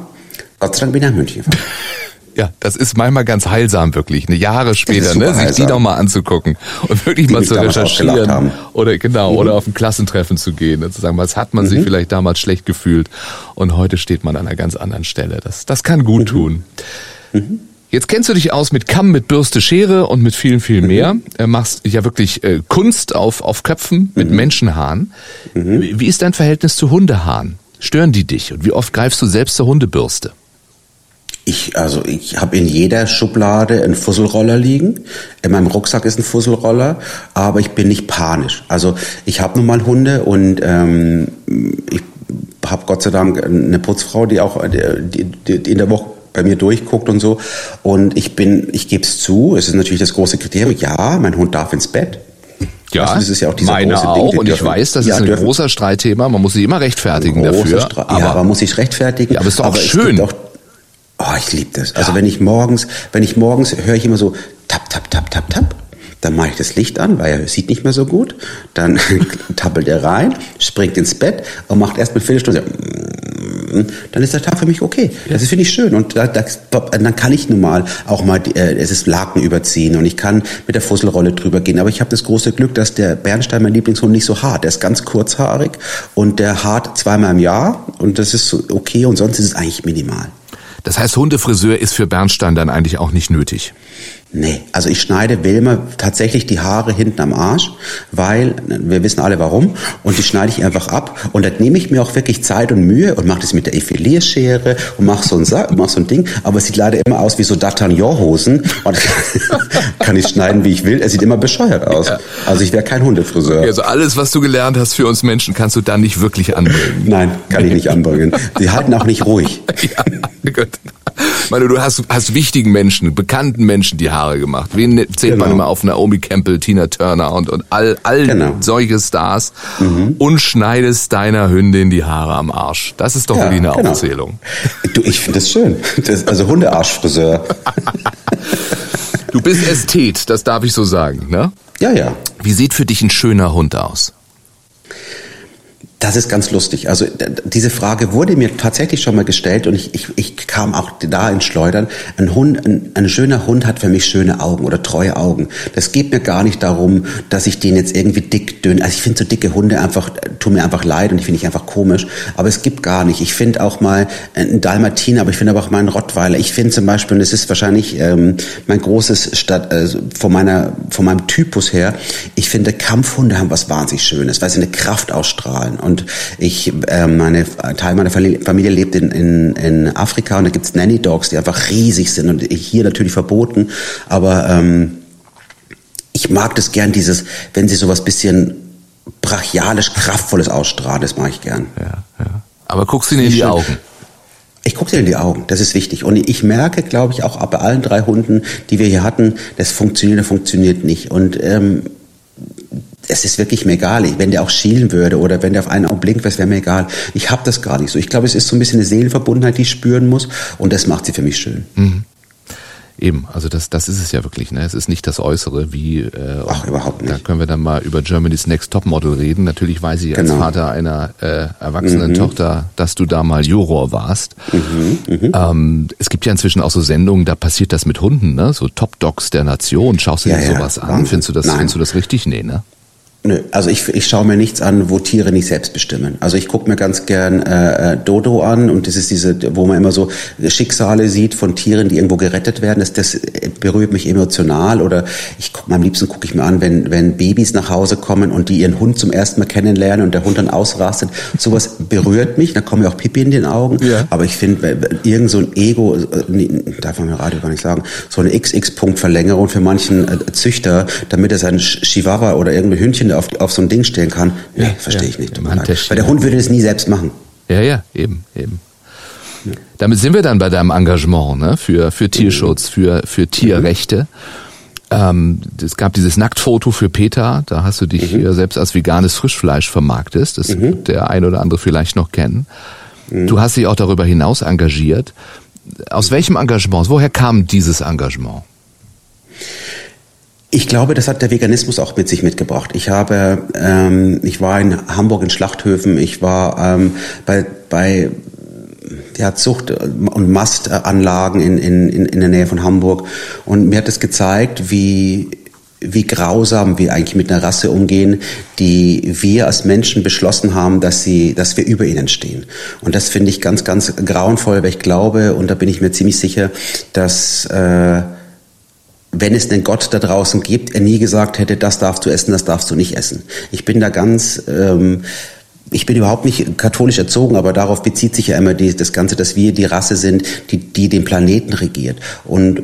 Gott sei Dank bin ich nach München gefahren. Ja, das ist manchmal ganz heilsam wirklich, eine Jahre später, ne, sich die nochmal anzugucken und wirklich die mal zu recherchieren oder genau mhm. oder auf ein Klassentreffen zu gehen und zu sagen, was hat man mhm. sich vielleicht damals schlecht gefühlt und heute steht man an einer ganz anderen Stelle. Das das kann gut mhm. tun. Mhm. Jetzt kennst du dich aus mit Kamm, mit Bürste, Schere und mit viel, viel mehr. Mhm. Äh, machst ja wirklich äh, Kunst auf, auf Köpfen mit mhm. Menschenhaaren. Wie ist dein Verhältnis zu Hundehaaren? Stören die dich? Und wie oft greifst du selbst zur Hundebürste? Ich, also ich habe in jeder Schublade einen Fusselroller liegen. In meinem Rucksack ist ein Fusselroller, aber ich bin nicht panisch. Also ich habe nun mal Hunde und ähm, ich habe Gott sei Dank eine Putzfrau, die auch die, die, die in der Woche bei mir durchguckt und so. Und ich bin, ich gebe es zu, es ist natürlich das große Kriterium, ja, mein Hund darf ins Bett. Ja, weißt du, das ist ja auch dieser meine große auch. Ding, und ich weiß, das ja, ist ein dürfen, großer Streitthema. Man muss sich immer rechtfertigen dafür. Aber, ja, man muss sich rechtfertigen. Ja, aber es ist doch auch schön. Auch, Oh, ich liebe das. Also wenn ich morgens, wenn ich morgens höre ich immer so tap, tap, tap, tap, tap. Dann mache ich das Licht an, weil er sieht nicht mehr so gut. Dann tappelt er rein, springt ins Bett und macht erst eine Viertelstunde. Dann ist der Tag für mich okay. Das finde ich schön. Und da, da, dann kann ich nun mal auch mal, äh, es ist Laken überziehen und ich kann mit der Fusselrolle drüber gehen. Aber ich habe das große Glück, dass der Bernstein, mein Lieblingshund, nicht so hart. Der ist ganz kurzhaarig und der hart zweimal im Jahr und das ist okay und sonst ist es eigentlich minimal. Das heißt, Hundefriseur ist für Bernstein dann eigentlich auch nicht nötig. Nee, also ich schneide Wilma tatsächlich die Haare hinten am Arsch, weil wir wissen alle warum und die schneide ich einfach ab und dann nehme ich mir auch wirklich Zeit und Mühe und mache das mit der Effilierschere und mache so ein mach so ein Ding, aber es sieht leider immer aus wie so D'Artagnan Hosen und kann ich schneiden wie ich will, es sieht immer bescheuert aus. Ja. Also ich wäre kein Hundefriseur. Also alles was du gelernt hast für uns Menschen kannst du dann nicht wirklich anbringen. Nein, kann ich nicht anbringen. Die halten auch nicht ruhig. Ja, gut. Meine, du hast, hast wichtigen Menschen, bekannten Menschen die Haare gemacht. Wen ne, zählt genau. man immer auf Naomi Campbell, Tina Turner und, und all, all genau. solche Stars mhm. und schneidest deiner Hündin die Haare am Arsch. Das ist doch ja, wirklich eine genau. Aufzählung. Du, ich finde das schön. Das, also Hundearschfriseur. du bist Ästhet, das darf ich so sagen, ne? Ja, ja. Wie sieht für dich ein schöner Hund aus? Das ist ganz lustig. Also diese Frage wurde mir tatsächlich schon mal gestellt und ich, ich, ich kam auch da ins Schleudern. Ein Hund, ein, ein schöner Hund hat für mich schöne Augen oder treue Augen. Das geht mir gar nicht darum, dass ich den jetzt irgendwie dick dünn. Also ich finde so dicke Hunde einfach tun mir einfach leid und ich finde ich einfach komisch. Aber es gibt gar nicht. Ich finde auch mal einen Dalmatiner, aber ich finde aber auch mal einen Rottweiler. Ich finde zum Beispiel, und das ist wahrscheinlich ähm, mein großes Stadt äh, von meiner von meinem Typus her. Ich finde Kampfhunde haben was wahnsinnig Schönes, weil sie eine Kraft ausstrahlen. Und ich, äh, meine Teil meiner Familie lebt in, in, in Afrika und da gibt's Nanny Dogs, die einfach riesig sind und hier natürlich verboten. Aber ähm, ich mag das gern, dieses, wenn sie sowas bisschen brachialisch kraftvolles ausstrahlen, das mag ich gern. Ja, ja. Aber guckst du ihnen in die Augen? Ich gucke dir in die Augen, das ist wichtig. Und ich merke, glaube ich, auch bei allen drei Hunden, die wir hier hatten, das funktioniert, das funktioniert nicht. Und ähm, es ist wirklich mir egal. Wenn der auch schielen würde oder wenn der auf einen Augen blinkt, wäre mir egal. Ich habe das gar nicht so. Ich glaube, es ist so ein bisschen eine Seelenverbundenheit, die ich spüren muss und das macht sie für mich schön. Mhm. Eben, also das, das ist es ja wirklich. Ne? Es ist nicht das Äußere, wie. Äh, Ach, überhaupt nicht. Da können wir dann mal über Germany's Next Topmodel reden. Natürlich weiß ich genau. als Vater einer äh, erwachsenen mhm. Tochter, dass du da mal Juror warst. Mhm, mhm. Ähm, es gibt ja inzwischen auch so Sendungen, da passiert das mit Hunden, ne? So Top Dogs der Nation. Schaust du ja, dir sowas ja, an? Findest du das? Findest du das richtig? Nee, ne? Nö, also ich, ich schaue mir nichts an, wo Tiere nicht selbst bestimmen. Also ich gucke mir ganz gern äh, äh, Dodo an und das ist diese, wo man immer so Schicksale sieht von Tieren, die irgendwo gerettet werden. Das, das berührt mich emotional. Oder ich guck, am liebsten gucke ich mir an, wenn, wenn Babys nach Hause kommen und die ihren Hund zum ersten Mal kennenlernen und der Hund dann ausrastet. Sowas berührt mich. Da kommen ja auch Pipi in den Augen. Ja. Aber ich finde, irgend so ein Ego, äh, darf man mir Radio gar nicht sagen, so eine XX-Punkt-Verlängerung für manchen äh, Züchter, damit er sein Chihuahua oder irgendein Hündchen Kinder auf, auf so ein Ding stellen kann, nee, ja, verstehe ja, ich nicht. Weil der Hund würde das nie selbst machen. Ja, ja, eben, eben. Damit sind wir dann bei deinem Engagement ne? für, für Tierschutz, für, für Tierrechte. Ähm, es gab dieses Nacktfoto für Peter, da hast du dich mhm. selbst als veganes Frischfleisch vermarktest. Das mhm. wird der ein oder andere vielleicht noch kennen. Mhm. Du hast dich auch darüber hinaus engagiert. Aus welchem Engagement? Woher kam dieses Engagement? Ich glaube, das hat der Veganismus auch mit sich mitgebracht. Ich habe, ähm, ich war in Hamburg in Schlachthöfen, ich war ähm, bei, bei ja, Zucht- und Mastanlagen in, in, in der Nähe von Hamburg und mir hat es gezeigt, wie wie grausam wir eigentlich mit einer Rasse umgehen, die wir als Menschen beschlossen haben, dass sie, dass wir über ihnen stehen. Und das finde ich ganz, ganz grauenvoll, weil ich glaube, und da bin ich mir ziemlich sicher, dass äh, wenn es den Gott da draußen gibt, er nie gesagt hätte, das darfst du essen, das darfst du nicht essen. Ich bin da ganz ähm, ich bin überhaupt nicht katholisch erzogen, aber darauf bezieht sich ja immer die, das Ganze, dass wir die Rasse sind, die, die den Planeten regiert. Und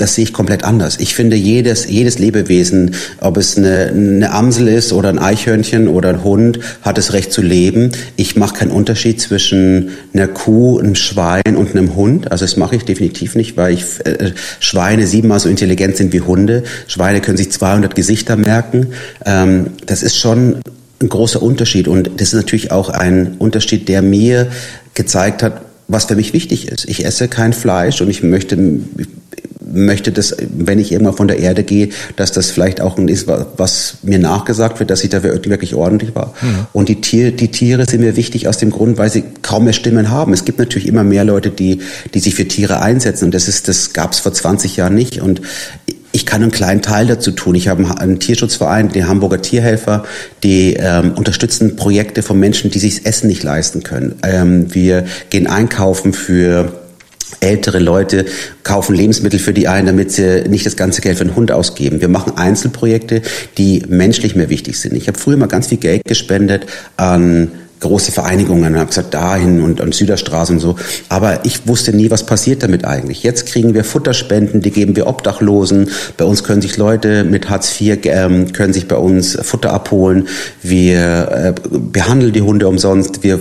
das sehe ich komplett anders. Ich finde, jedes, jedes Lebewesen, ob es eine, eine Amsel ist oder ein Eichhörnchen oder ein Hund, hat das Recht zu leben. Ich mache keinen Unterschied zwischen einer Kuh, einem Schwein und einem Hund. Also das mache ich definitiv nicht, weil ich, äh, Schweine siebenmal so intelligent sind wie Hunde. Schweine können sich 200 Gesichter merken. Ähm, das ist schon ein großer Unterschied. Und das ist natürlich auch ein Unterschied, der mir gezeigt hat, was für mich wichtig ist. Ich esse kein Fleisch und ich möchte, möchte das, wenn ich irgendwann von der Erde gehe, dass das vielleicht auch ein ist, was mir nachgesagt wird, dass ich da wirklich ordentlich war. Mhm. Und die, Tier, die Tiere sind mir wichtig aus dem Grund, weil sie kaum mehr Stimmen haben. Es gibt natürlich immer mehr Leute, die, die sich für Tiere einsetzen und das ist, das gab es vor 20 Jahren nicht. Und ich kann einen kleinen Teil dazu tun. Ich habe einen Tierschutzverein, die Hamburger Tierhelfer, die ähm, unterstützen Projekte von Menschen, die sich das Essen nicht leisten können. Ähm, wir gehen einkaufen für ältere Leute kaufen Lebensmittel für die ein, damit sie nicht das ganze Geld für einen Hund ausgeben. Wir machen Einzelprojekte, die menschlich mehr wichtig sind. Ich habe früher mal ganz viel Geld gespendet an große Vereinigungen, habe gesagt, dahin und, und Süderstraße und so. Aber ich wusste nie, was passiert damit eigentlich. Jetzt kriegen wir Futterspenden, die geben wir Obdachlosen. Bei uns können sich Leute mit Hartz IV, ähm, können sich bei uns Futter abholen. Wir äh, behandeln die Hunde umsonst. Wir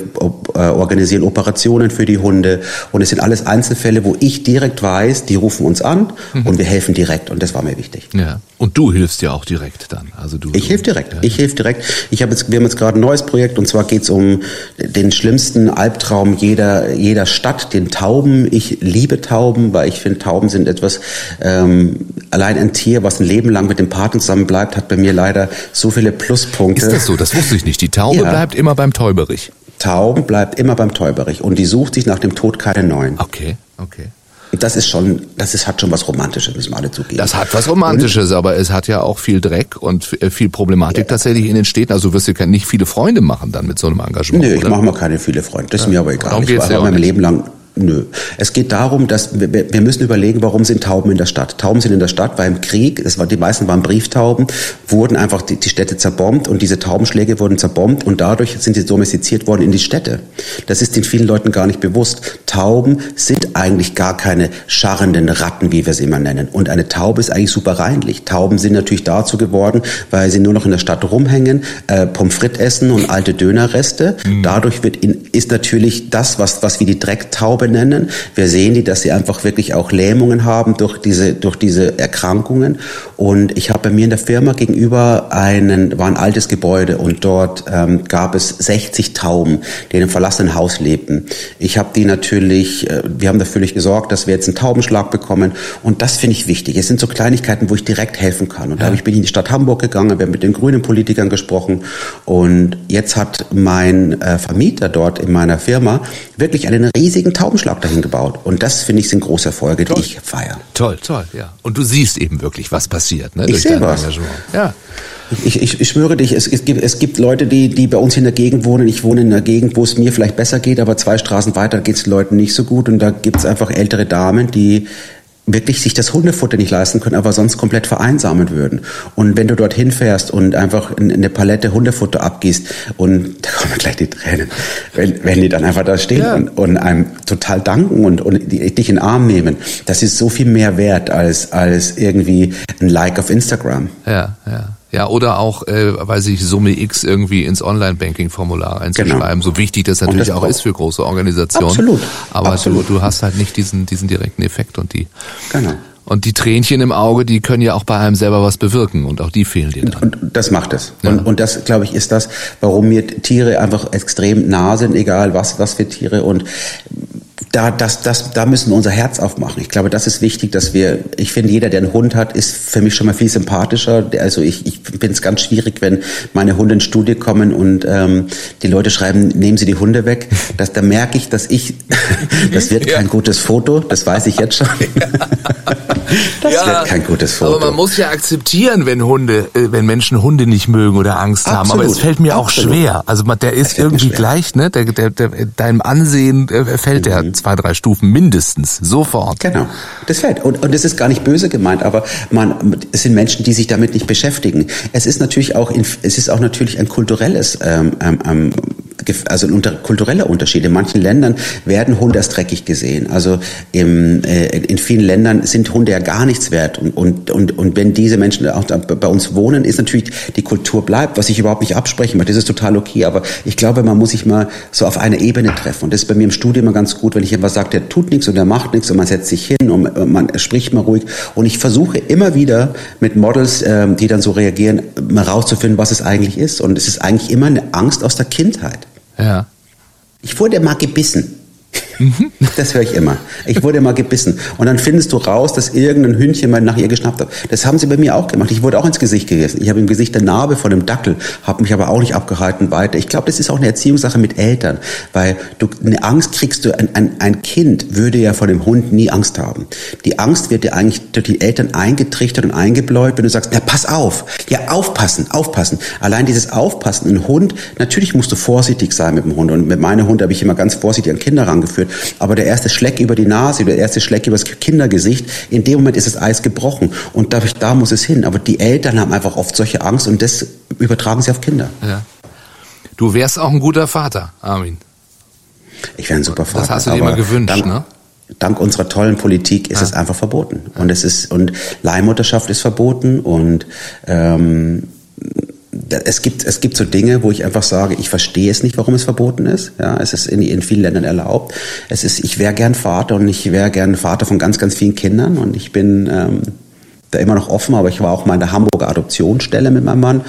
äh, organisieren Operationen für die Hunde. Und es sind alles Einzelfälle, wo ich direkt weiß, die rufen uns an mhm. und wir helfen direkt. Und das war mir wichtig. Ja. Und du hilfst ja auch direkt dann. Also du, ich helfe direkt. Ja. Ich helfe direkt. Ich habe jetzt, wir haben jetzt gerade ein neues Projekt und zwar geht es um den schlimmsten Albtraum jeder, jeder Stadt, den Tauben. Ich liebe Tauben, weil ich finde, Tauben sind etwas, ähm, allein ein Tier, was ein Leben lang mit dem Paten zusammen bleibt, hat bei mir leider so viele Pluspunkte. Ist das so? Das wusste ich nicht. Die Taube ja. bleibt immer beim Täuberich. Tauben bleibt immer beim Täuberich und die sucht sich nach dem Tod keine neuen. Okay, okay. Das ist schon, das ist, hat schon was Romantisches, müssen wir alle zugeben. Das hat was Romantisches, und, aber es hat ja auch viel Dreck und äh, viel Problematik ja. tatsächlich in den Städten. Also du wirst dir nicht viele Freunde machen dann mit so einem Engagement. Nee, ich mache mal keine viele Freunde. Das ist mir aber egal. Darum ich war mein Leben lang Nö. Es geht darum, dass wir, wir müssen überlegen, warum sind Tauben in der Stadt? Tauben sind in der Stadt, weil im Krieg, es war, die meisten waren Brieftauben, wurden einfach die, die Städte zerbombt und diese Taubenschläge wurden zerbombt und dadurch sind sie domestiziert worden in die Städte. Das ist den vielen Leuten gar nicht bewusst. Tauben sind eigentlich gar keine scharrenden Ratten, wie wir sie immer nennen. Und eine Taube ist eigentlich super reinlich. Tauben sind natürlich dazu geworden, weil sie nur noch in der Stadt rumhängen, äh, Pommes frites essen und alte Dönerreste. Mhm. Dadurch wird in, ist natürlich das, was, was wir die Drecktaube benennen. Wir sehen die, dass sie einfach wirklich auch Lähmungen haben durch diese, durch diese Erkrankungen. Und ich habe bei mir in der Firma gegenüber einen, war ein altes Gebäude und dort ähm, gab es 60 Tauben, die in einem verlassenen Haus lebten. Ich habe die natürlich, äh, wir haben dafür gesorgt, dass wir jetzt einen Taubenschlag bekommen. Und das finde ich wichtig. Es sind so Kleinigkeiten, wo ich direkt helfen kann. Und ja. da ich, bin ich in die Stadt Hamburg gegangen, wir haben mit den grünen Politikern gesprochen. Und jetzt hat mein äh, Vermieter dort in meiner Firma wirklich einen riesigen Taubenschlag dahin gebaut. Und das, finde ich, sind große Erfolge, toll. die ich feiere. Toll, toll, ja. Und du siehst eben wirklich, was passiert. Ne, ich sehe was. Ja. Ich, ich, ich schwöre dich, es, es, gibt, es gibt Leute, die, die bei uns in der Gegend wohnen. Ich wohne in einer Gegend, wo es mir vielleicht besser geht, aber zwei Straßen weiter geht es den Leuten nicht so gut. Und da gibt es einfach ältere Damen, die wirklich sich das Hundefutter nicht leisten können, aber sonst komplett vereinsamen würden. Und wenn du dorthin fährst und einfach eine Palette Hundefutter abgießt und da kommen gleich die Tränen, wenn, wenn die dann einfach da stehen ja. und, und, einem total danken und, und die, dich in den Arm nehmen, das ist so viel mehr wert als, als irgendwie ein Like auf Instagram. Ja, ja. Ja, oder auch, äh, weiß ich, Summe X irgendwie ins Online-Banking-Formular einzuschreiben, genau. so wichtig das natürlich das auch ist für große Organisationen. Absolut. Aber absolut. Du, du hast halt nicht diesen, diesen direkten Effekt und die. Genau. Und die Tränchen im Auge, die können ja auch bei einem selber was bewirken und auch die fehlen dir dann. Und das macht es. Ja. Und, und das, glaube ich, ist das, warum mir Tiere einfach extrem nah sind, egal was, was für Tiere. Und da, das, das, da müssen wir unser Herz aufmachen. Ich glaube, das ist wichtig, dass wir, ich finde, jeder, der einen Hund hat, ist für mich schon mal viel sympathischer. Also ich, ich finde es ganz schwierig, wenn meine Hunde in Studie kommen und ähm, die Leute schreiben, nehmen Sie die Hunde weg. Das, da merke ich, dass ich, das wird kein gutes Foto, das weiß ich jetzt schon. das ja, wird kein gutes Foto. Aber man muss ja akzeptieren, wenn Hunde, äh, wenn Menschen Hunde nicht mögen oder Angst Absolut. haben. Aber es fällt mir Absolut. auch schwer. Also der ist irgendwie gleich, ne? Der, der, der, deinem Ansehen äh, fällt mhm. der zwei, drei Stufen mindestens, sofort. Genau, das fällt. Und, und das ist gar nicht böse gemeint, aber man, es sind Menschen, die sich damit nicht beschäftigen. Es ist natürlich auch, es ist auch natürlich ein kulturelles ähm, ähm, ähm also unter, kultureller Unterschied. In manchen Ländern werden Hunde als dreckig gesehen. Also im, äh, in vielen Ländern sind Hunde ja gar nichts wert. Und, und, und, und wenn diese Menschen auch bei uns wohnen, ist natürlich die Kultur bleibt, was ich überhaupt nicht absprechen möchte. Das ist total okay. Aber ich glaube, man muss sich mal so auf einer Ebene treffen. Und das ist bei mir im Studium immer ganz gut, wenn ich etwas sage, der tut nichts und der macht nichts und man setzt sich hin und man spricht mal ruhig. Und ich versuche immer wieder mit Models, ähm, die dann so reagieren, mal rauszufinden, was es eigentlich ist. Und es ist eigentlich immer eine Angst aus der Kindheit. Ja. Ich wurde mal gebissen. Mhm. Das höre ich immer. Ich wurde mal gebissen. Und dann findest du raus, dass irgendein Hündchen mal nach ihr geschnappt hat. Das haben sie bei mir auch gemacht. Ich wurde auch ins Gesicht gegessen. Ich habe im Gesicht eine Narbe von einem Dackel, habe mich aber auch nicht abgehalten weiter. Ich glaube, das ist auch eine Erziehungssache mit Eltern, weil du eine Angst kriegst du, ein, ein, ein Kind würde ja vor dem Hund nie Angst haben. Die Angst wird dir eigentlich durch die Eltern eingetrichtert und eingebläut, wenn du sagst, na pass auf, ja aufpassen, aufpassen. Allein dieses Aufpassen, ein Hund, natürlich musst du vorsichtig sein mit dem Hund. Und mit meinem Hund habe ich immer ganz vorsichtig an Kinder rangeführt. Aber der erste Schleck über die Nase, der erste Schleck übers Kindergesicht, in dem Moment ist das Eis gebrochen. Und da, da muss es hin. Aber die Eltern haben einfach oft solche Angst und das übertragen sie auf Kinder. Ja. Du wärst auch ein guter Vater, Armin. Ich wäre ein super Vater. Das hast du dir immer gewünscht, dank, ne? Dank unserer tollen Politik ist ja. es einfach verboten. Und es ist, und Leihmutterschaft ist verboten und ähm, es gibt, es gibt so Dinge, wo ich einfach sage, ich verstehe es nicht, warum es verboten ist. Ja, es ist in, in vielen Ländern erlaubt. Es ist, ich wäre gern Vater und ich wäre gern Vater von ganz, ganz vielen Kindern und ich bin ähm, da immer noch offen, aber ich war auch mal in der Hamburger Adoptionsstelle mit meinem Mann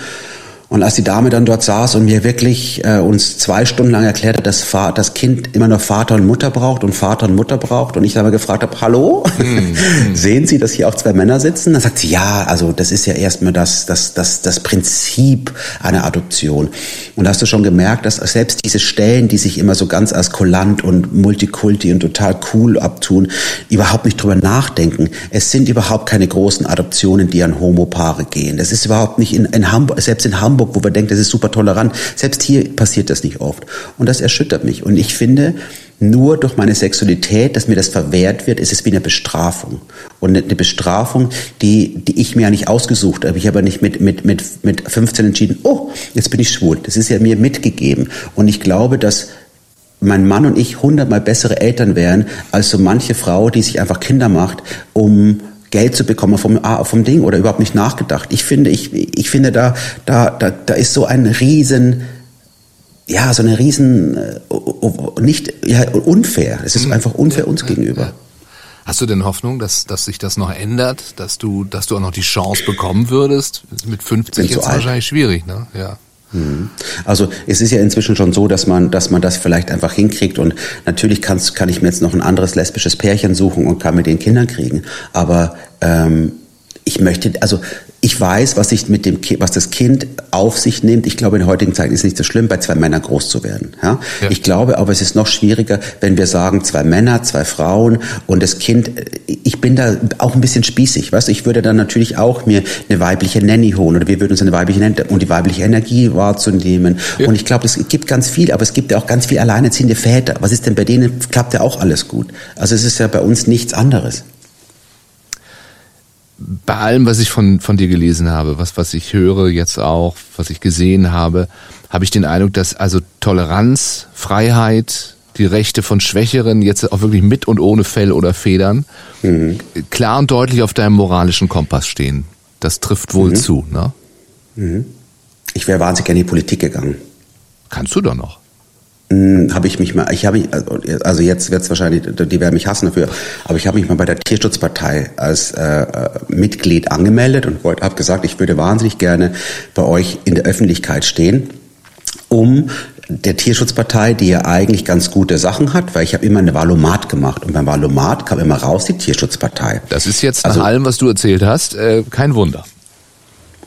und als die Dame dann dort saß und mir wirklich äh, uns zwei Stunden lang erklärt hat, dass das Kind immer noch Vater und Mutter braucht und Vater und Mutter braucht und ich dann mal gefragt habe, hallo, mm. sehen Sie, dass hier auch zwei Männer sitzen? Dann sagt sie, ja, also das ist ja erstmal das, das, das, das Prinzip einer Adoption. Und da hast du schon gemerkt, dass selbst diese Stellen, die sich immer so ganz als kulant und multikulti und total cool abtun, überhaupt nicht drüber nachdenken. Es sind überhaupt keine großen Adoptionen, die an Homopaare gehen. Das ist überhaupt nicht in, in Hamburg, selbst in Hamburg Hamburg, wo wir denken, das ist super tolerant. Selbst hier passiert das nicht oft. Und das erschüttert mich. Und ich finde, nur durch meine Sexualität, dass mir das verwehrt wird, ist es wie eine Bestrafung. Und eine Bestrafung, die, die ich mir ja nicht ausgesucht habe. Ich habe nicht mit, mit, mit, mit 15 entschieden, oh, jetzt bin ich schwul. Das ist ja mir mitgegeben. Und ich glaube, dass mein Mann und ich hundertmal bessere Eltern wären als so manche Frau, die sich einfach Kinder macht, um Geld zu bekommen vom, ah, vom Ding oder überhaupt nicht nachgedacht. Ich finde, ich, ich finde da, da, da, da ist so ein riesen, ja, so eine riesen, äh, nicht, ja, unfair. Es ist mhm. einfach unfair uns gegenüber. Hast du denn Hoffnung, dass, dass sich das noch ändert, dass du, dass du auch noch die Chance bekommen würdest? Mit 50 jetzt wahrscheinlich schwierig, ne? Ja. Mhm. Also es ist ja inzwischen schon so, dass man, dass man das vielleicht einfach hinkriegt und natürlich kann's, kann ich mir jetzt noch ein anderes lesbisches Pärchen suchen und kann mit den Kindern kriegen. Aber ähm, ich möchte, also ich weiß, was ich mit dem, was das Kind auf sich nimmt. Ich glaube, in der heutigen Zeit ist es nicht so schlimm, bei zwei Männern groß zu werden. Ja? ja? Ich glaube, aber es ist noch schwieriger, wenn wir sagen, zwei Männer, zwei Frauen und das Kind. Ich bin da auch ein bisschen spießig, weißt du? Ich würde dann natürlich auch mir eine weibliche Nanny holen oder wir würden uns eine weibliche Nanny und die weibliche Energie wahrzunehmen. Ja. Und ich glaube, es gibt ganz viel, aber es gibt ja auch ganz viel alleinerziehende Väter. Was ist denn bei denen? Klappt ja auch alles gut. Also es ist ja bei uns nichts anderes bei allem, was ich von, von dir gelesen habe, was, was ich höre jetzt auch, was ich gesehen habe, habe ich den Eindruck, dass also Toleranz, Freiheit, die Rechte von Schwächeren jetzt auch wirklich mit und ohne Fell oder Federn mhm. klar und deutlich auf deinem moralischen Kompass stehen. Das trifft wohl mhm. zu, ne? Ich wäre wahnsinnig gerne in die Politik gegangen. Kannst du doch noch. Hm, habe ich mich mal, ich habe also jetzt wird es wahrscheinlich, die werden mich hassen dafür, aber ich habe mich mal bei der Tierschutzpartei als äh, äh Mitglied angemeldet und habe gesagt, ich würde wahnsinnig gerne bei euch in der Öffentlichkeit stehen, um der Tierschutzpartei, die ja eigentlich ganz gute Sachen hat, weil ich habe immer eine Valomat gemacht und beim Valomat kam immer raus die Tierschutzpartei. Das ist jetzt nach also, allem, was du erzählt hast, äh, kein Wunder.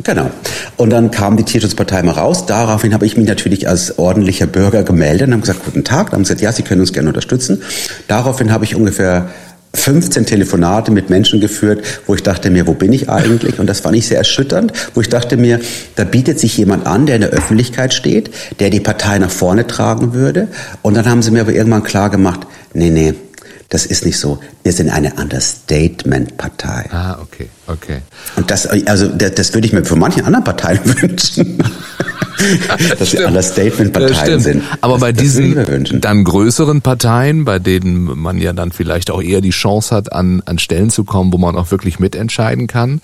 Genau. Und dann kam die Tierschutzpartei mal raus. Daraufhin habe ich mich natürlich als ordentlicher Bürger gemeldet und habe gesagt, guten Tag. Dann haben gesagt, ja, Sie können uns gerne unterstützen. Daraufhin habe ich ungefähr 15 Telefonate mit Menschen geführt, wo ich dachte mir, wo bin ich eigentlich? Und das fand ich sehr erschütternd, wo ich dachte mir, da bietet sich jemand an, der in der Öffentlichkeit steht, der die Partei nach vorne tragen würde. Und dann haben sie mir aber irgendwann klar gemacht, nee, nee, das ist nicht so. Wir sind eine Understatement-Partei. Ah, okay, okay. Und das, also das, das würde ich mir für manche anderen Parteien wünschen. dass sie Understatement-Parteien sind. Aber das, bei diesen dann größeren Parteien, bei denen man ja dann vielleicht auch eher die Chance hat, an, an Stellen zu kommen, wo man auch wirklich mitentscheiden kann,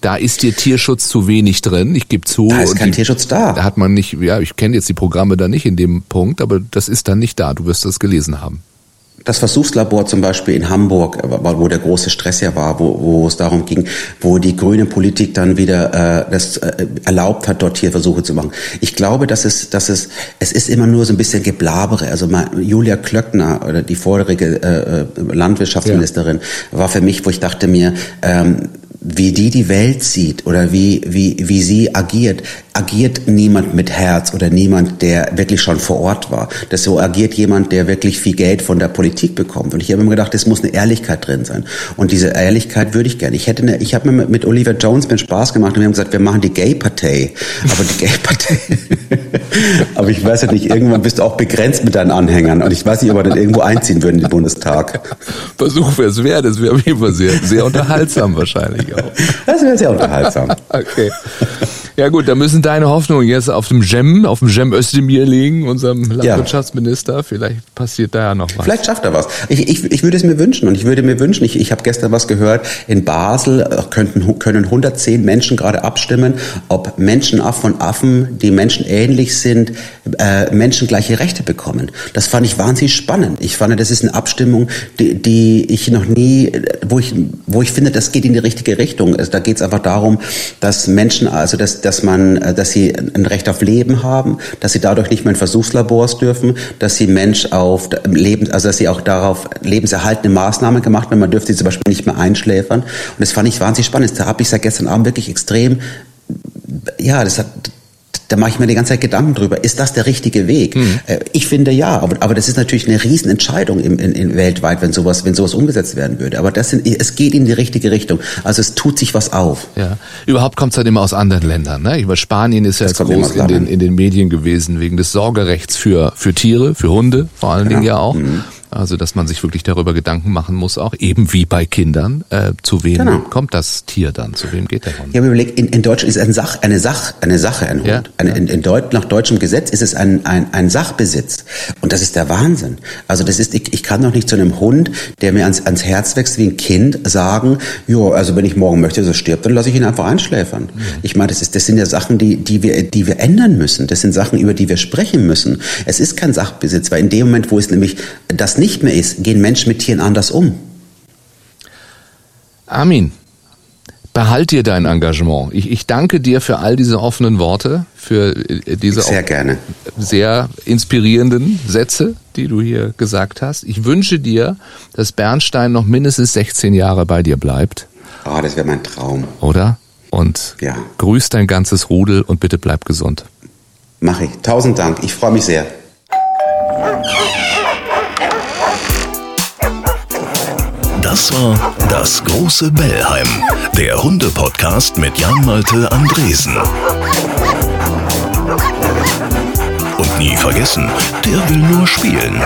da ist dir Tierschutz zu wenig drin. Ich gebe zu. Da ist kein die, Tierschutz da. Da hat man nicht, ja, ich kenne jetzt die Programme da nicht in dem Punkt, aber das ist dann nicht da. Du wirst das gelesen haben das Versuchslabor zum Beispiel in Hamburg, äh, wo der große Stress ja war, wo, wo es darum ging, wo die grüne Politik dann wieder äh, das äh, erlaubt hat, dort Tierversuche zu machen. Ich glaube, dass es, dass es, es ist immer nur so ein bisschen Geblabere. Also mal, Julia Klöckner oder die vorherige äh, äh Landwirtschaftsministerin ja. war für mich, wo ich dachte mir, ähm, wie die die Welt sieht oder wie, wie, wie sie agiert, agiert niemand mit Herz oder niemand, der wirklich schon vor Ort war. Das so agiert jemand, der wirklich viel Geld von der Politik bekommt. Und ich habe immer gedacht, es muss eine Ehrlichkeit drin sein. Und diese Ehrlichkeit würde ich gerne. Ich hätte eine, ich habe mir mit Oliver Jones mir Spaß gemacht und wir haben gesagt, wir machen die Gay-Partei. Aber die Gay-Partei. aber ich weiß ja nicht, irgendwann bist du auch begrenzt mit deinen Anhängern. Und ich weiß nicht, ob wir dann irgendwo einziehen würden in den Bundestag. Versuch wäre es wert. Das wäre auf jeden Fall sehr, sehr unterhaltsam wahrscheinlich auch. Das wäre sehr unterhaltsam. okay. Ja gut, da müssen deine Hoffnungen jetzt auf dem Gem, auf dem Gem Özdemir liegen, unserem Landwirtschaftsminister. Vielleicht passiert da ja noch was. Vielleicht schafft er was. Ich, ich, ich würde es mir wünschen und ich würde mir wünschen, ich, ich habe gestern was gehört, in Basel äh, könnten, können 110 Menschen gerade abstimmen, ob Menschenaffen und Affen, die Menschen ähnlich sind, äh, Menschen gleiche Rechte bekommen. Das fand ich wahnsinnig spannend. Ich fand, das ist eine Abstimmung, die, die ich noch nie, wo ich, wo ich finde, das geht in die richtige Richtung. Also da geht es einfach darum, dass Menschen, also dass dass man, äh, dass sie ein Recht auf Leben haben, dass sie dadurch nicht mehr in Versuchslabors dürfen, dass sie Mensch auf Leben, also dass sie auch darauf lebenserhaltende Maßnahmen gemacht werden. Man dürfte sie zum Beispiel nicht mehr einschläfern. Und das fand ich wahnsinnig spannend. Da habe ich seit gestern Abend wirklich extrem ja, das hat, da mache ich mir die ganze Zeit Gedanken drüber. Ist das der richtige Weg? Mhm. Ich finde ja, aber, aber das ist natürlich eine Riesenentscheidung im, in, in weltweit, wenn sowas, wenn sowas umgesetzt werden würde. Aber das sind, es geht in die richtige Richtung. Also es tut sich was auf. Ja. Überhaupt kommt es halt immer aus anderen Ländern. Ne? Über Spanien ist ja jetzt groß in den, in den Medien gewesen wegen des Sorgerechts für, für Tiere, für Hunde vor allen Dingen ja auch. Mhm. Also, dass man sich wirklich darüber Gedanken machen muss, auch eben wie bei Kindern, äh, zu wem genau. kommt das Tier dann, zu wem geht der Hund? Ja, aber überleg, in, in Deutschland ist ein Sach, eine Sach, eine Sache ein Hund. Ja, eine, ja. In, in Deut, nach deutschem Gesetz ist es ein, ein, ein Sachbesitz. Und das ist der Wahnsinn. Also das ist, ich, ich kann doch nicht zu einem Hund, der mir ans, ans Herz wächst wie ein Kind, sagen, ja, also wenn ich morgen möchte, dass er stirbt, dann lasse ich ihn einfach einschläfern. Mhm. Ich meine, das, ist, das sind ja Sachen, die, die, wir, die wir ändern müssen. Das sind Sachen, über die wir sprechen müssen. Es ist kein Sachbesitz, weil in dem Moment, wo es nämlich das nicht mehr ist, gehen Menschen mit Tieren anders um. Armin, behalt dir dein Engagement. Ich, ich danke dir für all diese offenen Worte, für äh, diese sehr, gerne. sehr inspirierenden Sätze, die du hier gesagt hast. Ich wünsche dir, dass Bernstein noch mindestens 16 Jahre bei dir bleibt. Oh, das wäre mein Traum. Oder? Und ja. grüß dein ganzes Rudel und bitte bleib gesund. Mach ich. Tausend Dank. Ich freue mich sehr. Das war das große Bellheim, der Hunde-Podcast mit Jan-Malte Andresen. Und nie vergessen, der will nur spielen.